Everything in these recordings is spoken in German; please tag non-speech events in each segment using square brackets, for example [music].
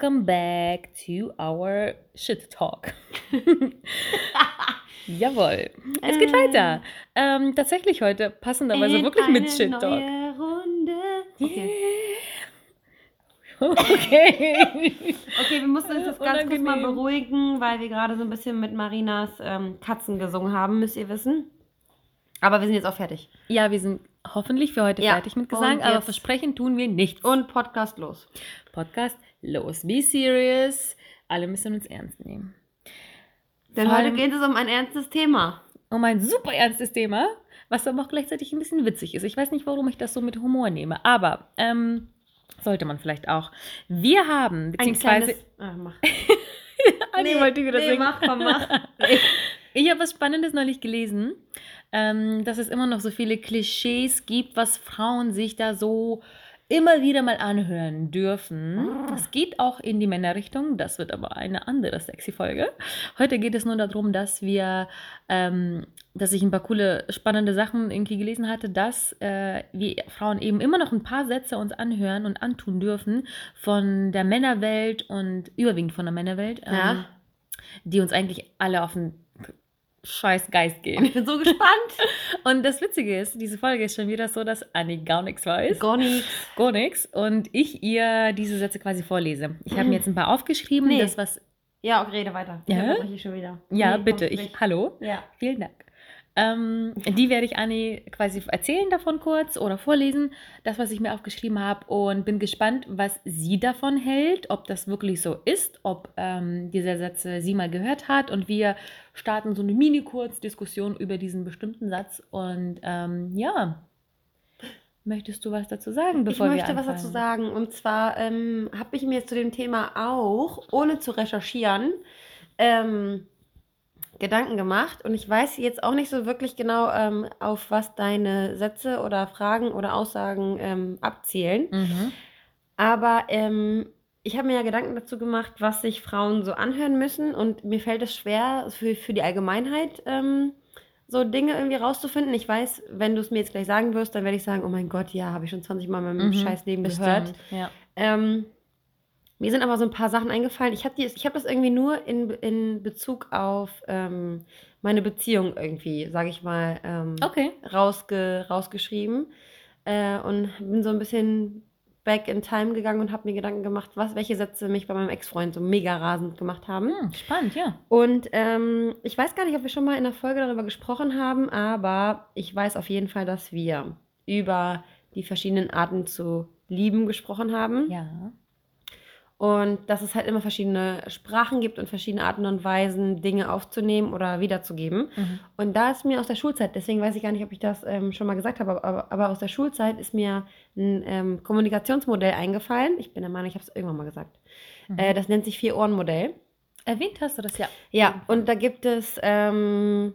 Welcome back to our Shit Talk. [laughs] Jawohl. Es geht weiter. Ähm, tatsächlich heute passenderweise wirklich mit Shit Talk. Runde. Okay. [laughs] Okay. okay, wir mussten uns jetzt ganz kurz mal beruhigen, weil wir gerade so ein bisschen mit Marinas ähm, Katzen gesungen haben, müsst ihr wissen. Aber wir sind jetzt auch fertig. ja, wir sind hoffentlich für heute Ja, fertig mit Gesang, aber versprechen tun wir nichts. Und Podcast los. Podcast, los, be serious. Alle müssen uns ernst nehmen. Denn heute geht es um ein ernstes Thema. Um ein super ernstes Thema, was aber auch gleichzeitig ein bisschen witzig ist. Ich weiß nicht, warum ich das so mit Humor nehme, aber ähm, sollte man vielleicht auch. Wir haben, Ein beziehungsweise. kleines... Ah, mach. [laughs] Anni wollte wieder singen. mach, komm, mach. [laughs] Ich habe was Spannendes neulich gelesen, ähm, dass es immer noch so viele Klischees gibt, was Frauen sich da so immer wieder mal anhören dürfen. Es geht auch in die Männerrichtung, das wird aber eine andere sexy Folge. Heute geht es nur darum, dass wir, ähm, dass ich ein paar coole, spannende Sachen irgendwie gelesen hatte, dass äh, wir Frauen eben immer noch ein paar Sätze uns anhören und antun dürfen von der Männerwelt und überwiegend von der Männerwelt, ähm, Ja. die uns eigentlich alle auf den scheiß Geist gehen. Ich bin so gespannt. [laughs] Und das Witzige ist, diese Folge ist schon wieder so, dass Annie gar nichts weiß. Gar nichts. Gar nichts. Und ich ihr diese Sätze quasi vorlese. Ich habe mir jetzt ein paar aufgeschrieben. Nee. Das, was. Ja, okay, rede weiter. Ja? Ich schon wieder. Ja, Nee, bitte. Ich, hallo. Ja. Vielen Dank. Ähm, die werde ich Annie quasi erzählen davon kurz oder vorlesen, das, was ich mir aufgeschrieben habe. Und bin gespannt, was sie davon hält, ob das wirklich so ist, ob ähm, diese Sätze sie mal gehört hat. Und wir starten so eine Mini-Kurz-Diskussion über diesen bestimmten Satz. Und ähm, ja, möchtest du was dazu sagen, Ich bevor wir möchte was anfangen? dazu sagen. Und zwar ähm, habe ich mir zu dem Thema auch, ohne zu recherchieren, ähm, Gedanken gemacht. Und ich weiß jetzt auch nicht so wirklich genau, ähm, auf was deine Sätze oder Fragen oder Aussagen ähm, abzielen. Mhm. Aber ähm, ich habe mir ja Gedanken dazu gemacht, was sich Frauen so anhören müssen. Und mir fällt es schwer, für, für die Allgemeinheit ähm, so Dinge irgendwie rauszufinden. Ich weiß, wenn du es mir jetzt gleich sagen wirst, dann werde ich sagen, oh mein Gott, ja, habe ich schon 20 Mal in meinem Mhm, Scheißleben gehört. Bestimmt, Ja. Mir sind aber so ein paar Sachen eingefallen. Ich habe hab das irgendwie nur in, in Bezug auf ähm, meine Beziehung irgendwie, sage ich mal, ähm, Okay. rausge, rausgeschrieben. Äh, und bin so ein bisschen back in time gegangen und habe mir Gedanken gemacht, was, welche Sätze mich bei meinem Ex-Freund so mega rasend gemacht haben. Hm, spannend, ja. Und ähm, ich weiß gar nicht, ob wir schon mal in der Folge darüber gesprochen haben, aber ich weiß auf jeden Fall, dass wir über die verschiedenen Arten zu lieben gesprochen haben. Ja. Und dass es halt immer verschiedene Sprachen gibt und verschiedene Arten und Weisen, Dinge aufzunehmen oder wiederzugeben. Mhm. Und da ist mir aus der Schulzeit, deswegen weiß ich gar nicht, ob ich das ähm, schon mal gesagt habe, aber, aber aus der Schulzeit ist mir ein ähm, Kommunikationsmodell eingefallen. Ich bin der Meinung, ich habe es irgendwann mal gesagt. Mhm. Äh, das nennt sich Vier-Ohren-Modell. Erwähnt hast du das ja. Ja, und da gibt es ähm,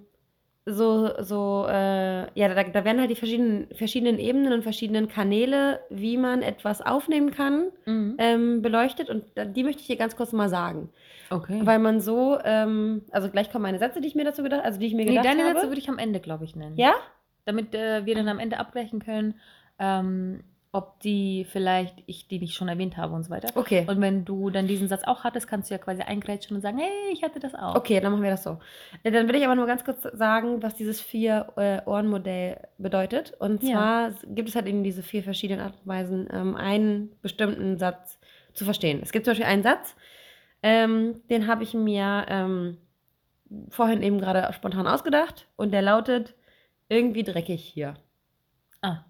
so, so, äh, ja, da, da werden halt die verschiedenen, verschiedenen Ebenen und verschiedenen Kanäle, wie man etwas aufnehmen kann, Mhm. ähm, beleuchtet. Und die möchte ich hier ganz kurz mal sagen. Okay. Weil man so, ähm, also gleich kommen meine Sätze, die ich mir dazu gedacht, also die ich mir Nee, gedacht deine habe. Sätze würde ich am Ende, glaube ich, nennen. ja? Damit äh, wir dann am Ende abgleichen können, ähm, ob die vielleicht, ich die nicht schon erwähnt habe und so weiter. Okay. Und wenn du dann diesen Satz auch hattest, kannst du ja quasi eingrätschen und sagen, hey, ich hatte das auch. Okay, dann machen wir das so. Äh, Dann will ich aber nur ganz kurz sagen, was dieses Vier-Ohren-Modell bedeutet. Und Ja. zwar gibt es halt eben diese vier verschiedenen Art und Weisen, ähm, einen bestimmten Satz zu verstehen. Es gibt zum Beispiel einen Satz, ähm, den habe ich mir ähm, vorhin eben gerade spontan ausgedacht und der lautet, irgendwie dreckig hier. Ah,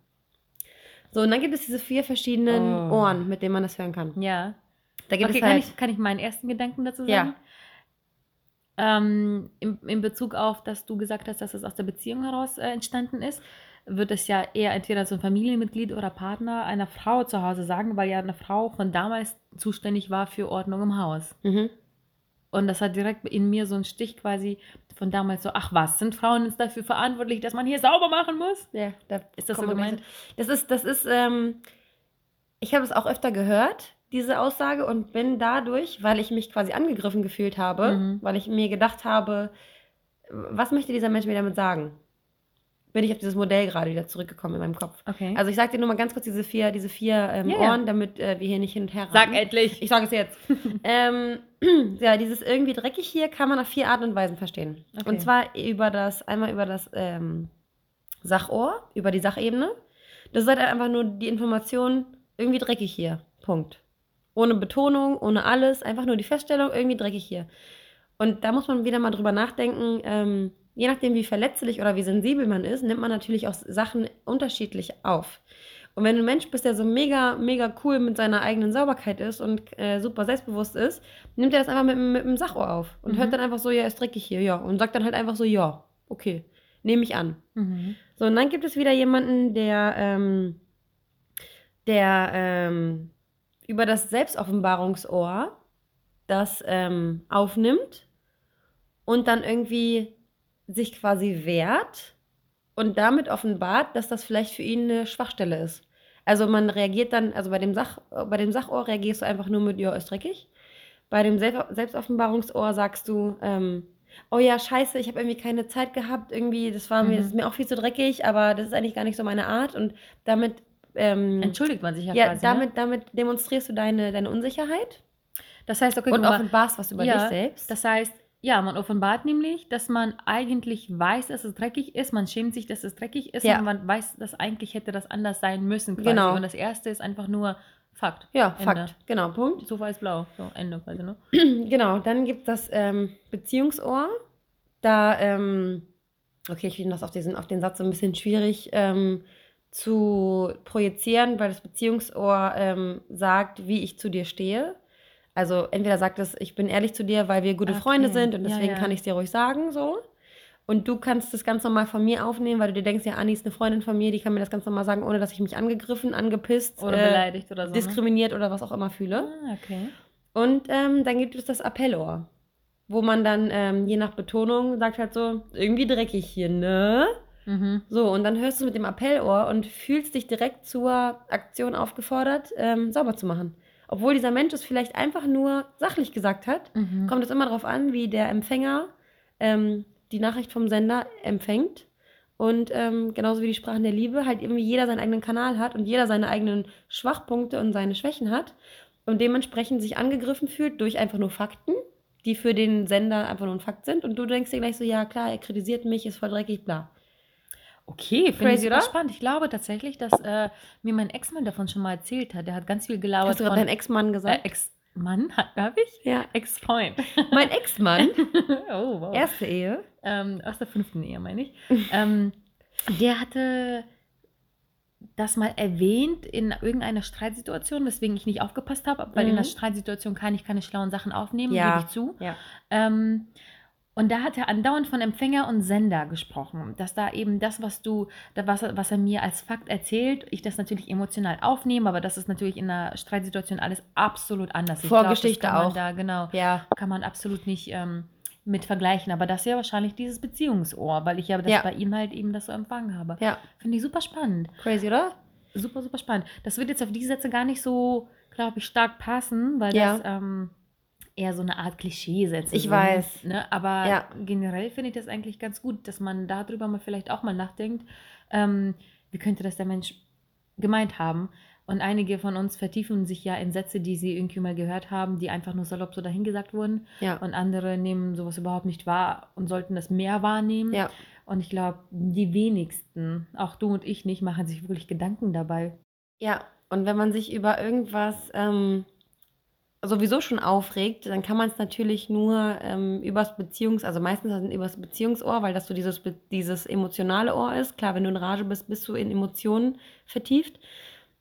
So, und dann gibt es diese vier verschiedenen Oh. Ohren, mit denen man das hören kann. ja. Da gibt okay, es kann, halt, ich, kann ich meinen ersten Gedanken dazu Ja. sagen? Ähm, in, in Bezug auf, dass du gesagt hast, dass es aus der Beziehung heraus äh, entstanden ist, wird es ja eher entweder so ein Familienmitglied oder Partner einer Frau zu Hause sagen, weil ja eine Frau von damals zuständig war für Ordnung im Haus. mhm. Und das hat direkt in mir so einen Stich quasi von damals so, ach was, sind Frauen jetzt dafür verantwortlich, dass man hier sauber machen muss? Ja, da Ist das so gemeint? Das ist, das ist, ähm, ich habe es auch öfter gehört, diese Aussage, und bin dadurch, weil ich mich quasi angegriffen gefühlt habe, Mhm. weil ich mir gedacht habe, was möchte dieser Mensch mir damit sagen? Bin ich auf dieses Modell gerade wieder zurückgekommen in meinem Kopf. Okay. Also ich sage dir nur mal ganz kurz diese vier, diese vier ähm, ja. Ohren, damit äh, wir hier nicht hin und her Sag raten. endlich. Ich sage es jetzt. [laughs] ähm, [clears throat] ja, dieses irgendwie dreckig hier kann man auf vier Arten und Weisen verstehen. Okay. Und zwar über das, einmal über das ähm, Sachohr, über die Sachebene. Das ist halt einfach nur die Information, irgendwie dreckig hier. Punkt. Ohne Betonung, ohne alles, einfach nur die Feststellung, irgendwie dreckig hier. Und da muss man wieder mal drüber nachdenken, ähm, je nachdem, wie verletzlich oder wie sensibel man ist, nimmt man natürlich auch Sachen unterschiedlich auf. Und wenn du ein Mensch bist, der so mega, mega cool mit seiner eigenen Sauberkeit ist und äh, super selbstbewusst ist, nimmt er das einfach mit, dem- mit dem Sachohr auf und Mhm. hört dann einfach so, ja, ist dreckig hier, ja. Und sagt dann halt einfach so, ja, okay, nehme ich an. Mhm. So, und dann gibt es wieder jemanden, der, ähm, der ähm, über das Selbstoffenbarungsohr das ähm, aufnimmt und dann irgendwie sich quasi wehrt und damit offenbart, dass das vielleicht für ihn eine Schwachstelle ist. Also man reagiert dann, also bei dem, Sach, bei dem Sachohr reagierst du einfach nur mit, ja, ist dreckig. Bei dem Selb Selbstoffenbarungsohr sagst du, ähm, oh ja, scheiße, ich habe irgendwie keine Zeit gehabt, irgendwie, das war mir, Mhm. das ist mir auch viel zu dreckig, aber das ist eigentlich gar nicht so meine Art und damit, ähm, Entschuldigt man sich ja, ja, quasi. damit, ne? damit demonstrierst du deine, deine Unsicherheit Das heißt, okay, und offenbarst was über Ja, dich selbst. Das heißt, ja, man offenbart nämlich, dass man eigentlich weiß, dass es dreckig ist. Man schämt sich, dass es dreckig ist. Ja. Und man weiß, dass eigentlich hätte das anders sein müssen. Quasi. Genau. Und das erste ist einfach nur Fakt. ja, Ende. Fakt. Genau, Punkt. So weiß-blau. So, Ende quasi, ne? [clears throat] genau, dann gibt es das ähm, Beziehungsohr. Da, ähm, okay, ich finde das auf, diesen, auf den Satz so ein bisschen schwierig ähm, zu projizieren, weil das Beziehungsohr ähm, sagt, wie ich zu dir stehe. Also entweder sagt es, ich bin ehrlich zu dir, weil wir gute Okay. Freunde sind und Ja, deswegen ja. kann ich es dir ruhig sagen, so. Und du kannst das ganz normal von mir aufnehmen, weil du dir denkst, ja, Anni ist eine Freundin von mir, die kann mir das ganz normal sagen, ohne dass ich mich angegriffen, angepisst, Oder äh, beleidigt oder so. Ne? diskriminiert oder was auch immer fühle. Ah, okay. Und ähm, dann gibt es das Appellohr, wo man dann ähm, je nach Betonung sagt halt so, irgendwie dreckig hier, ne? Mhm. So, und dann hörst du es mit dem Appellohr und fühlst dich direkt zur Aktion aufgefordert, ähm, sauber zu machen. Obwohl dieser Mensch es vielleicht einfach nur sachlich gesagt hat, Mhm. kommt es immer darauf an, wie der Empfänger ähm, die Nachricht vom Sender empfängt. Und ähm, genauso wie die Sprachen der Liebe, halt irgendwie jeder seinen eigenen Kanal hat und jeder seine eigenen Schwachpunkte und seine Schwächen hat und dementsprechend sich angegriffen fühlt durch einfach nur Fakten, die für den Sender einfach nur ein Fakt sind. Und du denkst dir gleich so, ja klar, er kritisiert mich, ist voll dreckig, bla. Okay, Crazy, oder? spannend. Ich glaube tatsächlich, dass äh, mir mein Ex-Mann davon schon mal erzählt hat. Der hat ganz viel gelabert Hast du gerade deinen Ex-Mann äh, gesagt? Ex-Mann, hat- darf ich? ja. Ex-Freund. Mein Ex-Mann, [laughs] oh, wow. erste Ehe. ähm, aus der fünften Ehe, meine ich. ähm, der hatte das mal erwähnt in irgendeiner Streitsituation, weswegen ich nicht aufgepasst habe, weil in Mhm. einer Streitsituation kann ich keine schlauen Sachen aufnehmen, Ja. gebe ich zu. Ja. Ähm, und da hat er andauernd von Empfänger und Sender gesprochen, dass da eben das, was du, was, er- was er mir als Fakt erzählt, ich das natürlich emotional aufnehme, aber das ist natürlich in einer Streitsituation alles absolut anders. Glaub, Vorgeschichte man auch. Da, genau Ja. kann man absolut nicht ähm, mit vergleichen. Aber das ist ja wahrscheinlich dieses Beziehungsohr, weil ich ja das Ja. bei ihm halt eben das so empfangen habe. Ja. Finde ich super spannend. Crazy, oder? Super, super spannend. Das wird jetzt auf die Sätze gar nicht so, glaube ich, stark passen, weil Ja. das ähm, eher so eine Art Klischeesätze Ich sind. weiß. Ne? Aber Ja. generell finde ich das eigentlich ganz gut, dass man darüber mal vielleicht auch mal nachdenkt, ähm, wie könnte das der Mensch gemeint haben. Und einige von uns vertiefen sich ja in Sätze, die sie irgendwie mal gehört haben, die einfach nur salopp so dahingesagt wurden. Ja. Und andere nehmen sowas überhaupt nicht wahr und sollten das mehr wahrnehmen. Ja. Und ich glaube, die wenigsten, auch du und ich nicht, machen sich wirklich Gedanken dabei. Ja, und wenn man sich über irgendwas ähm, sowieso schon aufregt, dann kann man es natürlich nur ähm, übers Beziehungs-, also meistens dann übers Beziehungsohr, weil das so dieses, dieses emotionale Ohr ist. Klar, wenn du in Rage bist, bist du in Emotionen vertieft.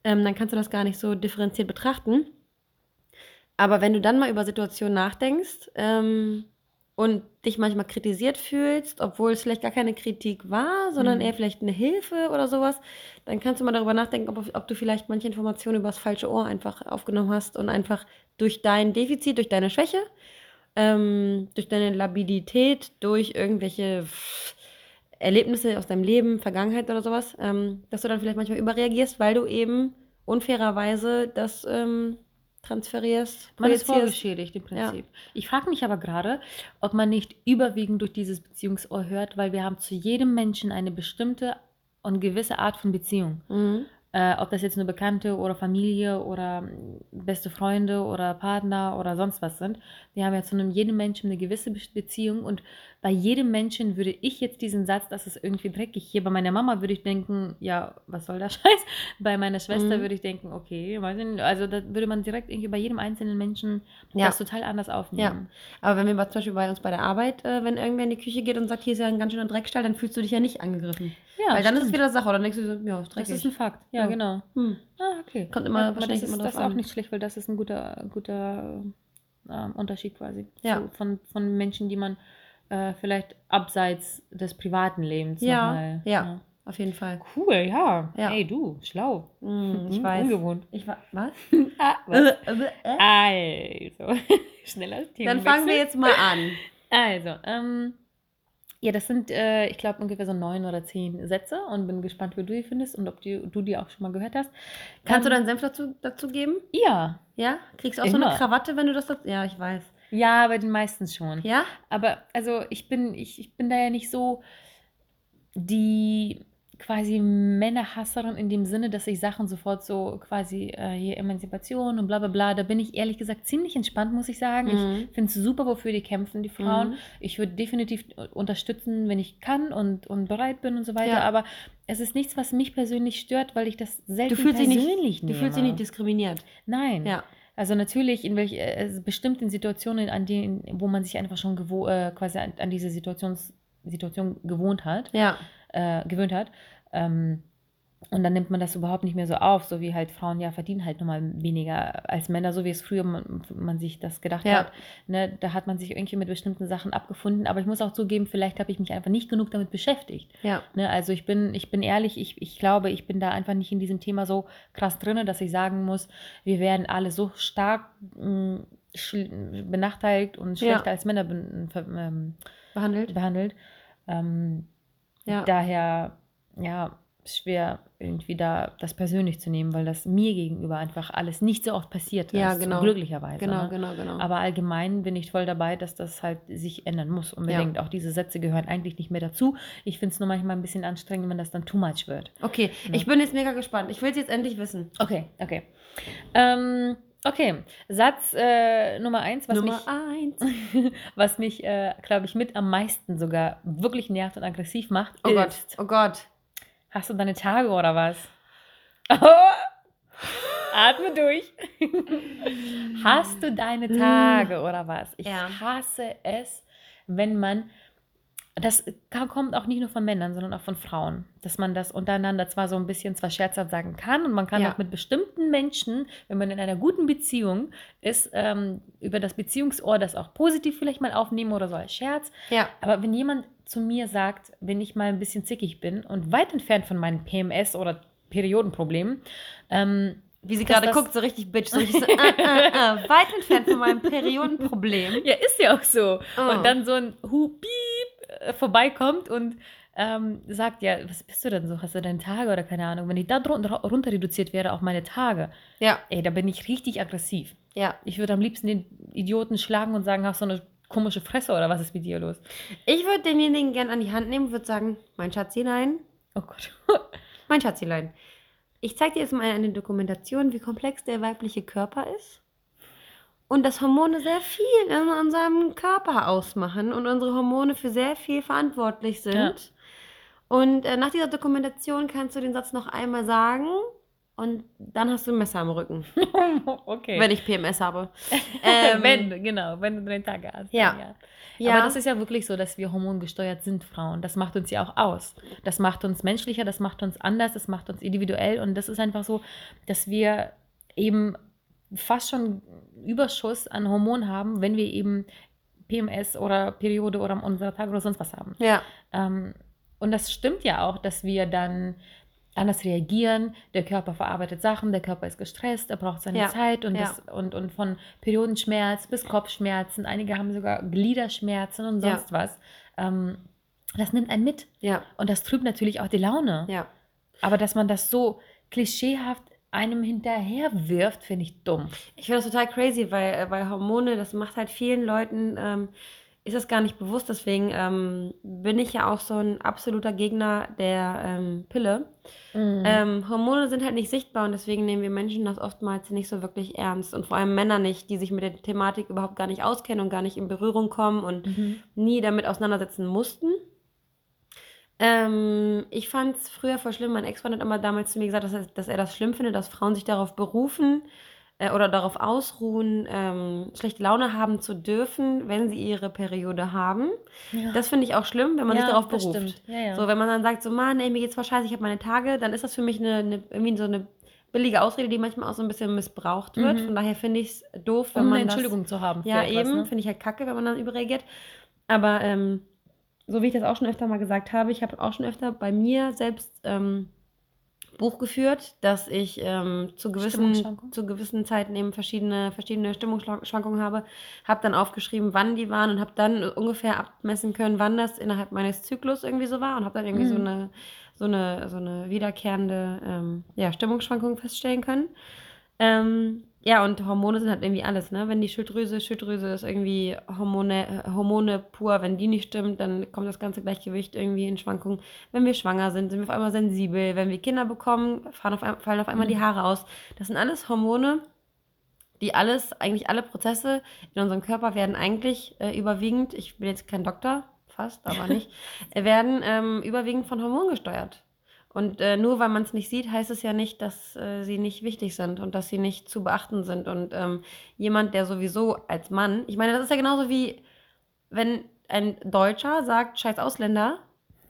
Ähm, dann kannst du das gar nicht so differenziert betrachten. Aber wenn du dann mal über Situationen nachdenkst ähm, und dich manchmal kritisiert fühlst, obwohl es vielleicht gar keine Kritik war, sondern Mhm. eher vielleicht eine Hilfe oder sowas, dann kannst du mal darüber nachdenken, ob, ob du vielleicht manche Informationen über das falsche Ohr einfach aufgenommen hast und einfach durch dein Defizit, durch deine Schwäche ähm, durch deine Labilität, durch irgendwelche Erlebnisse aus deinem Leben, Vergangenheit oder sowas, ähm, dass du dann vielleicht manchmal überreagierst, weil du eben unfairerweise das ähm, transferierst. Man ist vorgeschädigt im Prinzip. Ich frage mich aber gerade, ob man nicht überwiegend durch dieses Beziehungsohr hört, weil wir haben zu jedem Menschen eine bestimmte und gewisse Art von Beziehung. Mhm. Äh, ob das jetzt nur Bekannte oder Familie oder beste Freunde oder Partner oder sonst was sind. Wir haben ja zu einem, jedem Menschen eine gewisse Be- Beziehung und bei jedem Menschen würde ich jetzt diesen Satz, das ist irgendwie dreckig. Hier bei meiner Mama würde ich denken, ja, was soll der [laughs] Scheiß? Bei meiner Schwester Mhm. würde ich denken, okay, weiß ich nicht. also da würde man direkt irgendwie bei jedem einzelnen Menschen Ja. das total anders aufnehmen. Aber wenn wir zum Beispiel bei uns bei der Arbeit, äh, wenn irgendwer in die Küche geht und sagt, hier ist ja ein ganz schöner Dreckstall, dann fühlst du dich ja nicht angegriffen. Ja, Weil dann ist es stimmt. wieder Sache. Oder denkst du so, ja, ist Das dreckig. ist ein Fakt. Ja, Ja. genau. hm. Ah, okay. Kommt immer ja, wahrscheinlich das ist, immer das ist auch an. nicht schlecht, weil das ist ein guter, guter ähm, Unterschied quasi. Ja. Zu, von, von Menschen, die man äh, vielleicht abseits des privaten Lebens Ja, nochmal. ja. Auf jeden Fall. Cool, ja. Ja. Hey, du, schlau. Hm, ich Hm, weiß. Ungewohnt. Ich wa was? [laughs] Ah, [laughs] Äh, was? äh, äh. Also, [laughs] schneller Dann fangen wir jetzt mal an. Also, ähm, ja, das sind, äh, ich glaube, ungefähr so neun oder zehn Sätze und bin gespannt, wie du die findest und ob die, du die auch schon mal gehört hast. Kannst du Ähm, deinen Senf dazu, dazu geben? Ja. Ja? Kriegst du auch so eine Immer. Krawatte, wenn du das dazu... Ja, ich weiß. Ja, bei den meisten schon. Ja? Aber also ich bin, ich, ich bin da ja nicht so die quasi Männerhasserin in dem Sinne, dass ich Sachen sofort so quasi äh, hier Emanzipation und bla bla bla, da bin ich ehrlich gesagt ziemlich entspannt, muss ich sagen. Mhm. Ich finde es super, wofür die kämpfen, die Frauen. Mhm. Ich würde definitiv unterstützen, wenn ich kann und, und bereit bin und so weiter. Ja. Aber es ist nichts, was mich persönlich stört, weil ich das selten Du dich nicht, persönlich du nehme. fühlst dich nicht diskriminiert. Nein. Ja. Also natürlich in welch, also bestimmt in Situationen, an denen, wo man sich einfach schon äh, quasi an, an diese Situations Situation gewohnt hat, Ja. Äh, gewöhnt hat. Ähm, und dann nimmt man das überhaupt nicht mehr so auf, so wie halt Frauen ja verdienen halt nochmal weniger als Männer, so wie es früher man, man sich das gedacht Ja. hat. Ne, da hat man sich irgendwie mit bestimmten Sachen abgefunden. Aber ich muss auch zugeben, vielleicht habe ich mich einfach nicht genug damit beschäftigt. Ja. Ne, also ich bin, ich bin ehrlich, ich, ich glaube, ich bin da einfach nicht in diesem Thema so krass drin, dass ich sagen muss, wir werden alle so stark mh, schl- benachteiligt und Ja. schlechter als Männer ver- ähm, Behandelt. behandelt. Ähm, Ja. Daher, ja, schwer irgendwie da das persönlich zu nehmen, weil das mir gegenüber einfach alles nicht so oft passiert Ja, ist, genau. glücklicherweise. Genau, ne? genau, genau. Aber allgemein bin ich voll dabei, dass das halt sich ändern muss. Unbedingt. Auch diese Sätze gehören eigentlich nicht mehr dazu. Ich finde es nur manchmal ein bisschen anstrengend, wenn das dann too much wird. Okay, Ja. ich bin jetzt mega gespannt. Ich will es jetzt endlich wissen. Okay, okay. Ähm, okay, Satz äh, Nummer eins, was Nummer mich, eins. [laughs] was mich äh, glaube ich, mit am meisten sogar wirklich nervt und aggressiv macht, Oh Gott, ist, oh Gott. hast du deine Tage oder was? [laughs] Atme durch. Hast du deine Tage oder was? Ich Ja. hasse es, wenn man das kommt auch nicht nur von Männern, sondern auch von Frauen, dass man das untereinander zwar so ein bisschen zwar scherzhaft sagen kann und man kann Ja. auch mit bestimmten Menschen, wenn man in einer guten Beziehung ist, ähm, über das Beziehungsohr das auch positiv vielleicht mal aufnehmen oder so als Scherz. Ja. Aber wenn jemand zu mir sagt, wenn ich mal ein bisschen zickig bin und weit entfernt von meinen PMS oder Periodenproblemen, ähm, Wie sie gerade guckt, so richtig bitch. So richtig so, äh, äh, äh, weit entfernt von meinem Periodenproblem. [laughs] Ja, ist ja auch so. Oh. Und dann so ein Hu, piep, äh, vorbeikommt und ähm, sagt, ja, was bist du denn so? Hast du deine Tage oder keine Ahnung? Wenn ich da drunter, runter reduziert wäre auf meine Tage, Ja, ey, da bin ich richtig aggressiv. ja. Ich würde am liebsten den Idioten schlagen und sagen, hast du eine komische Fresse oder was ist mit dir los? Ich würde denjenigen gern an die Hand nehmen und würde sagen, mein Schatzilein, Oh Gott. [laughs] mein Schatzilein. Ich zeige dir jetzt mal eine Dokumentation, wie komplex der weibliche Körper ist. Und dass Hormone sehr viel in unserem Körper ausmachen und unsere Hormone für sehr viel verantwortlich sind. Ja. Und äh, nach dieser Dokumentation kannst du den Satz noch einmal sagen und dann hast du ein Messer am Rücken, [laughs] okay. wenn ich PMS habe. [laughs] Ähm, wenn, genau, wenn du deine Tage hast. Ja. ja. Ja. Aber das ist ja wirklich so, dass wir hormongesteuert sind, Frauen. Das macht uns ja auch aus. Das macht uns menschlicher, das macht uns anders, das macht uns individuell. Und das ist einfach so, dass wir eben fast schon Überschuss an Hormonen haben, wenn wir eben PMS oder Periode oder unsere Tage oder sonst was haben. ja, Ähm, und das stimmt ja auch, dass wir dann anders reagieren. Der Körper verarbeitet Sachen, der Körper ist gestresst, er braucht seine Ja, Zeit und, ja. das, und, und von Periodenschmerz bis Kopfschmerzen. Einige haben sogar Gliederschmerzen und Ja. sonst was. Ähm, das nimmt einen mit Ja, und das trübt natürlich auch die Laune. ja. Aber dass man das so klischeehaft einem hinterher wirft, finde ich dumm. Ich finde das total crazy, weil, äh, weil Hormone, das macht halt vielen Leuten, ähm, ist das gar nicht bewusst. Deswegen ähm, bin ich ja auch so ein absoluter Gegner der ähm, Pille. Mhm. Ähm, Hormone sind halt nicht sichtbar und deswegen nehmen wir Menschen das oftmals nicht so wirklich ernst. Und vor allem Männer nicht, die sich mit der Thematik überhaupt gar nicht auskennen und gar nicht in Berührung kommen und Mhm. nie damit auseinandersetzen mussten. Ähm, ich fand es früher voll schlimm. Mein Ex-Freund hat immer damals zu mir gesagt, dass er, dass er das schlimm findet, dass Frauen sich darauf berufen äh, oder darauf ausruhen, ähm, schlechte Laune haben zu dürfen, wenn sie ihre Periode haben. Ja. Das finde ich auch schlimm, wenn man sich Ja, darauf das beruft. Ja. So, wenn man dann sagt, so, Mann, ey, mir geht's voll scheiße, ich habe meine Tage, dann ist das für mich eine, eine, irgendwie so eine billige Ausrede, die manchmal auch so ein bisschen missbraucht wird. Mhm. Von daher finde ich es doof, wenn um man eine das Entschuldigung zu haben. ja, etwas, eben. Ne? Finde ich halt kacke, wenn man dann überreagiert. Aber ähm, so wie ich das auch schon öfter mal gesagt habe, ich habe auch schon öfter bei mir selbst ähm, Buch geführt, dass ich ähm, zu, gewissen, zu gewissen Zeiten eben verschiedene, verschiedene Stimmungsschwankungen habe. Habe dann aufgeschrieben, wann die waren und habe dann ungefähr abmessen können, wann das innerhalb meines Zyklus irgendwie so war und habe dann irgendwie so Mhm. eine so eine, so eine wiederkehrende ähm, ja, Stimmungsschwankung feststellen können. Ähm, ja, und Hormone sind halt irgendwie alles, ne? Wenn die Schilddrüse, Schilddrüse ist irgendwie Hormone, Hormone pur, wenn die nicht stimmt, dann kommt das ganze Gleichgewicht irgendwie in Schwankungen. Wenn wir schwanger sind, sind wir auf einmal sensibel. Wenn wir Kinder bekommen, fallen auf, ein- fallen auf einmal die Haare aus. Das sind alles Hormone, die alles, eigentlich alle Prozesse in unserem Körper werden eigentlich äh, überwiegend, ich bin jetzt kein Doktor, fast, aber [laughs] nicht, äh, werden ähm, überwiegend von Hormonen gesteuert. Und äh, nur weil man es nicht sieht, heißt es ja nicht, dass äh, sie nicht wichtig sind und dass sie nicht zu beachten sind. Und ähm, jemand, der sowieso als Mann, ich meine, das ist ja genauso wie, wenn ein Deutscher sagt, scheiß Ausländer,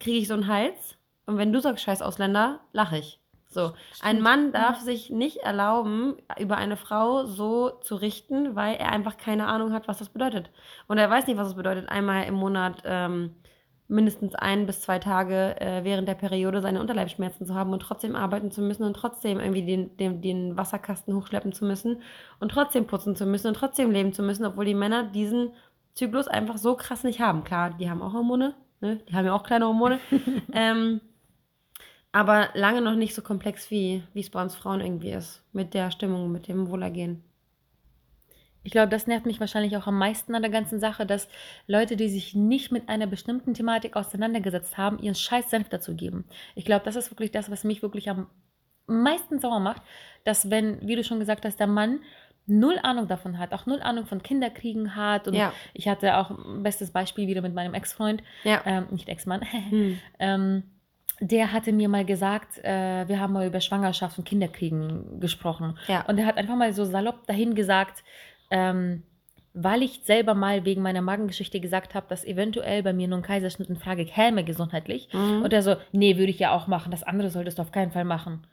kriege ich so einen Hals. Und wenn du sagst, scheiß Ausländer, lache ich. So, ein Stimmt, Mann darf ja. sich nicht erlauben, über eine Frau so zu richten, weil er einfach keine Ahnung hat, was das bedeutet. Und er weiß nicht, was es bedeutet, einmal im Monat ähm, mindestens ein bis zwei Tage äh, während der Periode seine Unterleibsschmerzen zu haben und trotzdem arbeiten zu müssen und trotzdem irgendwie den, den, den Wasserkasten hochschleppen zu müssen und trotzdem putzen zu müssen und trotzdem leben zu müssen, obwohl die Männer diesen Zyklus einfach so krass nicht haben. Klar, die haben auch Hormone, ne? die haben ja auch kleine Hormone, [laughs] ähm, aber lange noch nicht so komplex, wie wie es bei uns Frauen irgendwie ist, mit der Stimmung, mit dem Wohlergehen. Ich glaube, das nervt mich wahrscheinlich auch am meisten an der ganzen Sache, dass Leute, die sich nicht mit einer bestimmten Thematik auseinandergesetzt haben, ihren scheiß Senf dazu geben. Ich glaube, das ist wirklich das, was mich wirklich am meisten sauer macht, dass wenn, wie du schon gesagt hast, der Mann null Ahnung davon hat, auch null Ahnung von Kinderkriegen hat. Und Ja. ich hatte auch ein bestes Beispiel wieder mit meinem Ex-Freund, Ja. ähm, nicht Ex-Mann, [laughs] Hm. ähm, der hatte mir mal gesagt, äh, wir haben mal über Schwangerschaft und Kinderkriegen gesprochen. Ja. Und er hat einfach mal so salopp dahin gesagt, ähm, weil ich selber mal wegen meiner Magengeschichte gesagt habe, dass eventuell bei mir nur ein Kaiserschnitt in Frage käme gesundheitlich. Mhm. Und er so, nee, würde ich ja auch machen. Das andere solltest du auf keinen Fall machen.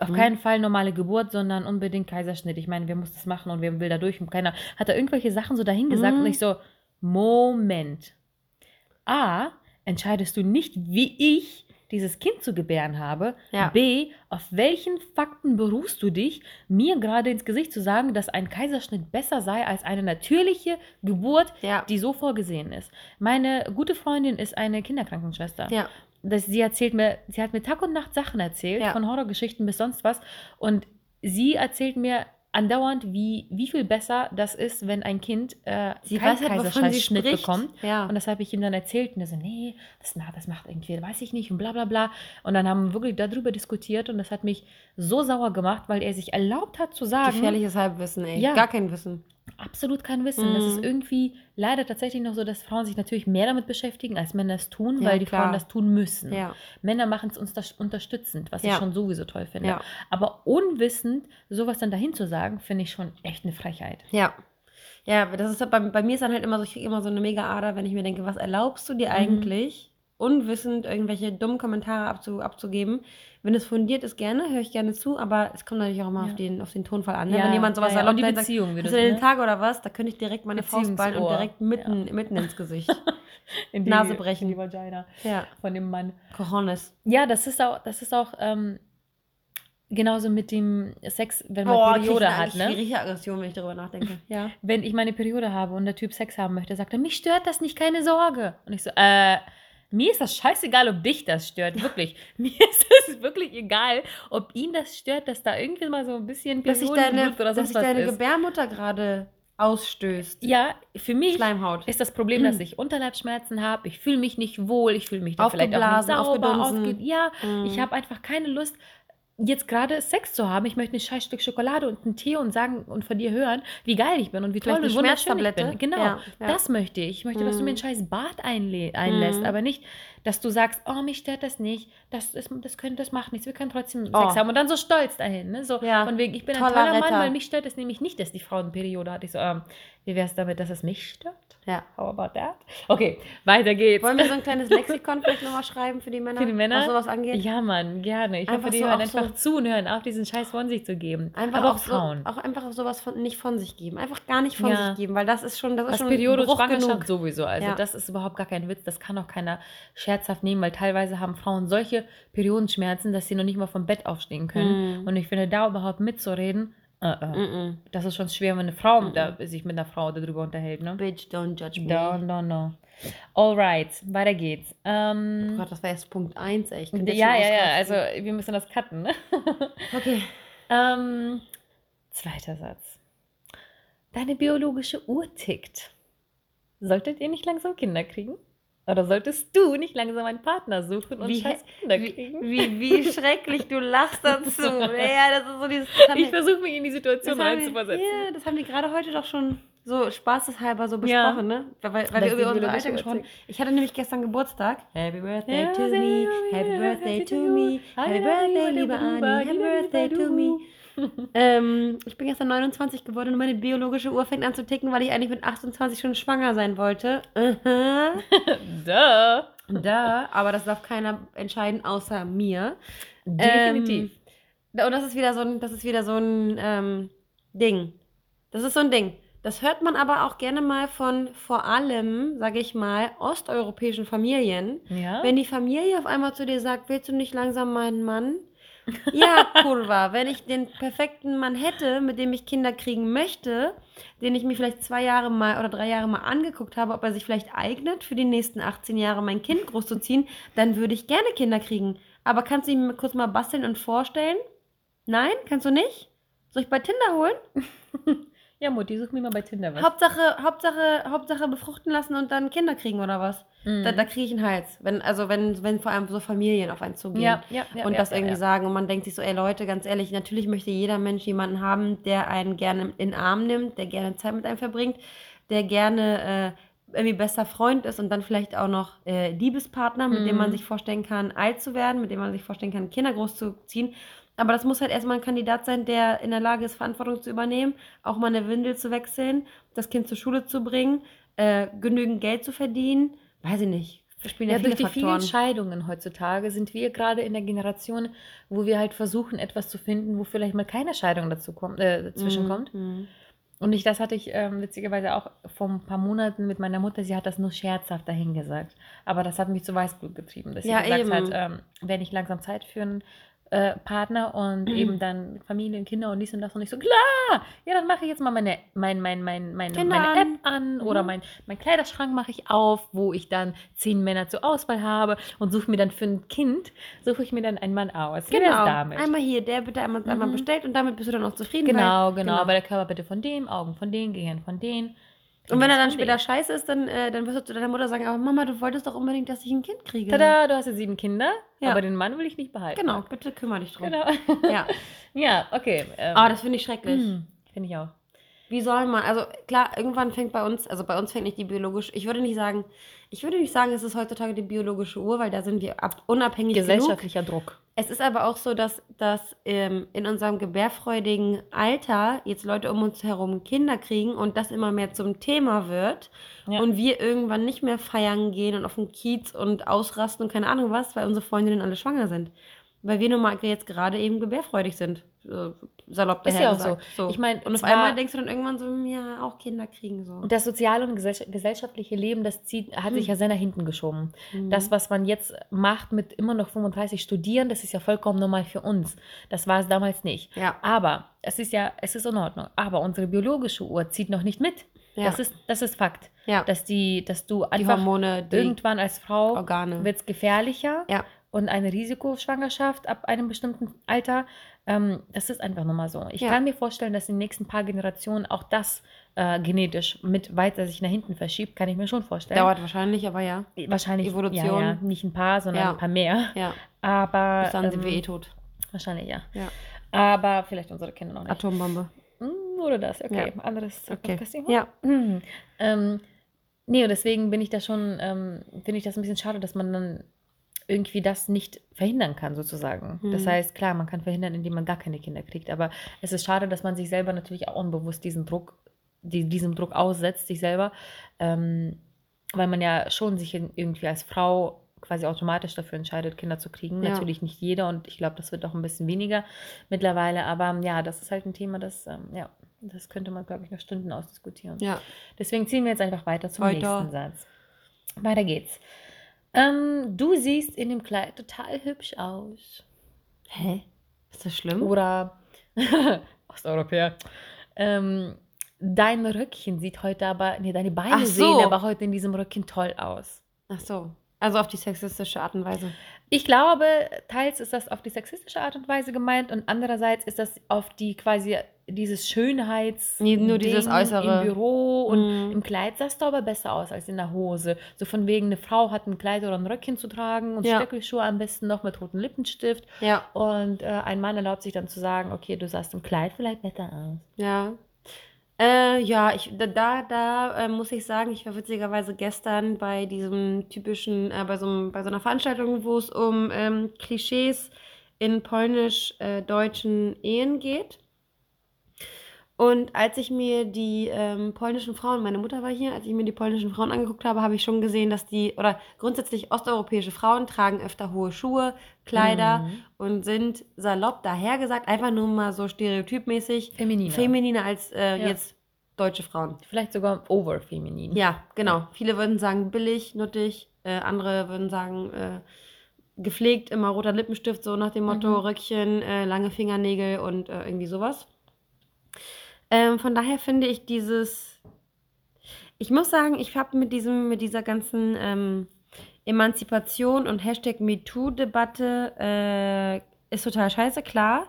Auf Mhm. keinen Fall normale Geburt, sondern unbedingt Kaiserschnitt. Ich meine, wer muss das machen und wer will da durch? Und keiner hat da irgendwelche Sachen so dahin gesagt Mhm. und ich so, Moment. A, entscheidest du nicht, wie ich dieses Kind zu gebären habe. Ja. B, auf welchen Fakten beruhst du dich, mir gerade ins Gesicht zu sagen, dass ein Kaiserschnitt besser sei als eine natürliche Geburt, Ja. die so vorgesehen ist. Meine gute Freundin ist eine Kinderkrankenschwester. Ja. Das, sie erzählt mir, sie hat mir Tag und Nacht Sachen erzählt, von Horrorgeschichten bis sonst was. Und sie erzählt mir andauernd, wie, wie viel besser das ist, wenn ein Kind äh, Sie keinen weiß halt, Kaiserschnitt bekommt. Ja. Und das habe ich ihm dann erzählt und er so, nee, das, macht- das macht irgendwie, weiß ich nicht und bla bla bla. Und dann haben wir wirklich darüber diskutiert und das hat mich so sauer gemacht, weil er sich erlaubt hat zu sagen, Gefährliches Halbwissen, ey. Ja. Gar kein Wissen. Absolut kein Wissen. Das ist Mhm. irgendwie leider tatsächlich noch so, dass Frauen sich natürlich mehr damit beschäftigen, als Männer es tun, Ja, weil die klar. Frauen das tun müssen. Ja. Männer machen es uns das unterstützend, was ich Ja. schon sowieso toll finde. Aber unwissend sowas dann dahin zu sagen, finde ich schon echt eine Frechheit. Ja. Ja, aber das ist bei, bei mir ist dann halt immer so, ich kriege immer so eine mega Ader, wenn ich mir denke, was erlaubst du dir Mhm. Unwissend irgendwelche dummen Kommentare abzu, abzugeben. Wenn es fundiert ist, gerne, höre ich gerne zu, aber es kommt natürlich auch immer Ja. auf, den, auf den Tonfall an. Ne? Ja, wenn jemand sowas ja, ja. Und die dahin sagt, Beziehung wieder, hast du den ne? Tag oder was, da könnte ich direkt meine Faust ballen und direkt mitten, mitten ins Gesicht. [laughs] in die, Nase brechen. in die Vagina Ja. von dem Mann. Cojones. Ja, das ist auch, das ist auch ähm, genauso mit dem Sex, wenn man Boah, Periode ich hat, ne? richtig Aggression, wenn ich darüber nachdenke. [laughs] Ja. Wenn ich meine Periode habe und der Typ Sex haben möchte, sagt er, mich stört das nicht, keine Sorge. Und ich so, äh, mir ist das scheißegal, ob dich das stört, wirklich. [laughs] mir ist das wirklich egal, ob ihn das stört, dass da irgendwie mal so ein bisschen Dass sich Periodenblut deine, oder dass sonst sich was deine ist. Gebärmutter gerade ausstößt. Ja, für mich Schleimhaut. ist das Problem, dass [clears throat] ich Unterleibsschmerzen habe. Ich fühle mich nicht wohl. Ich fühle mich da vielleicht auch nicht sauber. Aufge ja, Mhm. ich habe einfach keine Lust, jetzt gerade Sex zu haben. Ich möchte ein scheiß Stück Schokolade und einen Tee und sagen und von dir hören, wie geil ich bin und wie toll Vielleicht und wunderschön ich bin. Genau, Ja, ja. das möchte ich. Ich möchte, dass du mir ein Mhm. scheiß Bad einlä einlässt, Mhm. aber nicht, dass du sagst, oh, mich stört das nicht, das, ist, das, können, das macht nichts, wir können trotzdem Oh. Sex haben und dann so stolz dahin. Ne? So Ja. von wegen, ich bin ein Toller toller Mann, weil mich stört es nämlich nicht, dass die Frau eine Periode hat. Ich so, ähm, wie wäre es damit, dass es mich stört? Ja. How about that? Okay, weiter geht's. Wollen wir so ein kleines Lexikon vielleicht nochmal schreiben für die Männer? Für die Männer? Was sowas angeht? Ja, Mann, gerne. Ich Einfach hoffe, die so hören auch so- einfach zu und hören auf, diesen Scheiß von sich zu geben. Einfach Aber auch, auch so, Frauen. auch einfach sowas von, nicht von sich geben. Einfach gar nicht von Ja. sich geben, weil das ist schon, das ist Was schon Periode Schwangerschaft genug. sowieso. Also Ja. das ist überhaupt gar kein Witz. Das kann auch keiner scherzhaft nehmen, weil teilweise haben Frauen solche Periodenschmerzen, dass sie noch nicht mal vom Bett aufstehen können. Mhm. Und ich finde, da überhaupt mitzureden, äh. Mm-mm. das ist schon schwer, wenn eine Frau Mhm. da, sich mit einer Frau darüber unterhält. Ne? Bitch, don't judge me. No, no, no. Alright, weiter geht's. Oh Ähm, Gott, das war jetzt Punkt 1, ey. Ich könnte ja, ja, ja, also wir müssen das cutten. Ne? [laughs] Okay. Ähm, zweiter Satz. Deine biologische Uhr tickt. Solltet ihr nicht langsam Kinder kriegen? Oder solltest du nicht langsam einen Partner suchen und Wie scheiß Kinder Wie, kriegen? wie, wie [laughs] schrecklich du lachst dazu. ja, das ist so dieses. Haben ich versuche mich in die Situation haben reinzuversetzen. Ja, das haben die gerade heute doch schon so spaßeshalber so Ja. besprochen, ne? Weil, weil, Das wir über unsere Alter gesprochen Uhrzeit. Ich hatte nämlich gestern Geburtstag. Happy Birthday Ja, to me. Happy ja, Birthday to me. Happy Birthday, liebe Anni. Happy Birthday to me. [laughs] Ähm, ich bin gestern 29 geworden und meine biologische Uhr fängt an zu ticken, weil ich eigentlich mit 28 schon schwanger sein wollte. [laughs] Duh. Da, aber das darf keiner entscheiden außer mir. Definitiv. Ähm, und das ist wieder so ein, das ist wieder so ein ähm, Ding. Das ist so ein Ding. Das hört man aber auch gerne mal von vor allem, sage ich mal, osteuropäischen Familien. ja. Wenn die Familie auf einmal zu dir sagt, willst du nicht langsam meinen Mann? Ja, kurva. Wenn ich den perfekten Mann hätte, mit dem ich Kinder kriegen möchte, den ich mir vielleicht zwei Jahre mal oder drei Jahre mal angeguckt habe, ob er sich vielleicht eignet, für die nächsten 18 Jahre mein Kind großzuziehen, dann würde ich gerne Kinder kriegen. Aber kannst du ihn mir kurz mal basteln und vorstellen? Nein? Kannst du nicht? Soll ich bei Tinder holen? [laughs] ja, Mutti, such mir mal bei Tinder was. Hauptsache, Hauptsache, Hauptsache befruchten lassen und dann Kinder kriegen oder was? Mhm. Da, da kriege ich einen Hals. Wenn, also wenn, wenn vor allem so Familien auf einen zugehen ja, ja, ja, und das irgendwie sagen und man denkt sich so, ey Leute, ganz ehrlich, natürlich möchte jeder Mensch jemanden haben, der einen gerne in den Arm nimmt, der gerne Zeit mit einem verbringt, der gerne äh, irgendwie bester Freund ist und dann vielleicht auch noch äh, Liebespartner, mit dem man Mhm. sich vorstellen kann, alt zu werden, mit dem man sich vorstellen kann, Kinder großzuziehen. Aber das muss halt erstmal ein Kandidat sein, der in der Lage ist, Verantwortung zu übernehmen, auch mal eine Windel zu wechseln, das Kind zur Schule zu bringen, äh, genügend Geld zu verdienen. Weiß ich nicht. Da spielen ja, Ja, viele durch die vielen Faktoren. Scheidungen heutzutage sind wir gerade in der Generation, wo wir halt versuchen, etwas zu finden, wo vielleicht mal keine Scheidung dazu kommt, äh, dazwischen kommt. Mhm. Und ich, das hatte ich ähm, witzigerweise auch vor ein paar Monaten mit meiner Mutter. Sie hat das nur scherzhaft dahingesagt. Aber das hat mich zu Weißblut getrieben, dass Ja, sie gesagt eben. hat, ähm, wenn ich langsam Zeit für einen äh, Partner und eben dann Familie und Kinder und dies und das und ich so, klar, ja, dann mache ich jetzt mal meine, mein, mein, mein, meine, Kinder meine. App an oder Mhm. mein, mein Kleiderschrank mache ich auf, wo ich dann zehn Männer zur Auswahl habe und suche mir dann für ein Kind, suche ich mir dann einen Mann aus. Genau. damit? Einmal hier, der bitte einmal, einmal Mhm. bestellt und damit bist du dann auch zufrieden. Genau, weil, genau, Aber der Körper bitte von dem, Augen von dem, Gehirn von dem. Und wenn er dann später scheiße ist, dann, äh, dann wirst du zu deiner Mutter sagen, aber Mama, du wolltest doch unbedingt, dass ich ein Kind kriege. Tada, du hast jetzt sieben Kinder, Ja. aber den Mann will ich nicht behalten. Genau, bitte kümmere dich drum. Genau. Ja. [laughs] ja, okay. Ähm, Aber das finde ich schrecklich. hm, Finde ich auch. Wie soll man, also klar, irgendwann fängt bei uns, also bei uns fängt nicht die biologische, ich würde nicht sagen, ich würde nicht sagen, es ist heutzutage die biologische Uhr, weil da sind wir ab, unabhängig genug. Gesellschaftlicher Druck. Es ist aber auch so, dass, dass ähm, in unserem gebärfreudigen Alter jetzt Leute um uns herum Kinder kriegen und das immer mehr zum Thema wird Ja. und wir irgendwann nicht mehr feiern gehen und auf den Kiez und ausrasten und keine Ahnung was, weil unsere Freundinnen alle schwanger sind. Weil wir nun mal jetzt gerade eben gebärfreudig sind. Äh, salopp Ist ja auch dahergesagt. so. Ich meine, und auf einmal denkst du dann irgendwann so, hm, ja, auch Kinder kriegen so. Und das soziale und gesell gesellschaftliche Leben, das zieht, hat sich ja sehr nach hinten geschoben. Mhm. Das, was man jetzt macht mit immer noch 35 Studieren, das ist ja vollkommen normal für uns. Das war es damals nicht. ja, Aber es ist ja, es ist in Ordnung. Aber unsere biologische Uhr zieht noch nicht mit. ja, Das, ist, das ist Fakt. ja. Dass, die, dass du die einfach Hormone, die irgendwann als Frau wird es gefährlicher Ja. und eine Risikoschwangerschaft ab einem bestimmten Alter. Ähm, das ist einfach nochmal so. Ich Ja. kann mir vorstellen, dass in den nächsten paar Generationen auch das äh, genetisch mit weiter sich nach hinten verschiebt, kann ich mir schon vorstellen. Dauert wahrscheinlich, aber ja. Wahrscheinlich Evolution. Ja, ja, nicht ein paar, sondern ein paar mehr. Ja, Aber bis dann sind wir ähm, eh tot. wahrscheinlich ja. Ja. Aber vielleicht unsere Kinder noch nicht. Atombombe. Mm, Oder das, okay. Anderes Okay. Podcast-Thema. Ja. Mhm. Ähm, nee, und deswegen bin ich da schon, ähm, finde ich das ein bisschen schade, dass man dann irgendwie das nicht verhindern kann, sozusagen. Das Mhm. heißt, klar, man kann verhindern, indem man gar keine Kinder kriegt, aber es ist schade, dass man sich selber natürlich auch unbewusst diesen Druck, die, diesem Druck aussetzt, sich selber, ähm, weil man ja schon sich in- irgendwie als Frau quasi automatisch dafür entscheidet, Kinder zu kriegen. Ja. Natürlich nicht jeder und ich glaube, das wird auch ein bisschen weniger mittlerweile, aber ja, das ist halt ein Thema, das, ähm, ja, das könnte man, glaube ich, noch Stunden ausdiskutieren. Ja. Deswegen ziehen wir jetzt einfach weiter zum Weiter. nächsten Satz. Weiter geht's. Ähm, du siehst in dem Kleid total hübsch aus. Hä? Ist das schlimm? Oder [laughs] Osteuropäer. Ähm, dein Röckchen sieht heute aber, nee, deine Beine so. sehen aber heute in diesem Röckchen toll aus. Ach so. Also auf die sexistische Art und Weise. Ich glaube, teils ist das auf die sexistische Art und Weise gemeint und andererseits ist das auf die quasi dieses Schönheits Nee, nur dieses Äußere. im Büro und Mhm. im Kleid sahst du aber besser aus als in der Hose. So von wegen, eine Frau hat ein Kleid oder ein Röckchen zu tragen und Ja. Stöckelschuhe am besten noch mit rotem Lippenstift Ja. und äh, ein Mann erlaubt sich dann zu sagen, okay, du sahst im Kleid vielleicht besser aus. Ja. Äh, ja, ich, da, da, da äh, muss ich sagen, ich war witzigerweise gestern bei diesem typischen, äh, bei, so, bei so einer Veranstaltung, wo es um ähm, Klischees in polnisch-deutschen Ehen geht. Und als ich mir die ähm, polnischen Frauen, meine Mutter war hier, als ich mir die polnischen Frauen angeguckt habe, habe ich schon gesehen, dass die, oder grundsätzlich osteuropäische Frauen tragen öfter hohe Schuhe, Kleider Mhm. und sind salopp dahergesagt, einfach nur mal so stereotypmäßig Femininer. femininer als äh, Ja. jetzt deutsche Frauen. Vielleicht sogar overfeminin. Ja, genau. Viele würden sagen billig, nuttig, äh, andere würden sagen äh, gepflegt, immer roter Lippenstift, so nach dem Motto Mhm. Röckchen, äh, lange Fingernägel und äh, irgendwie sowas. Ähm, von daher finde ich dieses, ich muss sagen, ich habe mit diesem, mit dieser ganzen ähm, Emanzipation und Hashtag MeToo-Debatte äh, ist total scheiße, klar.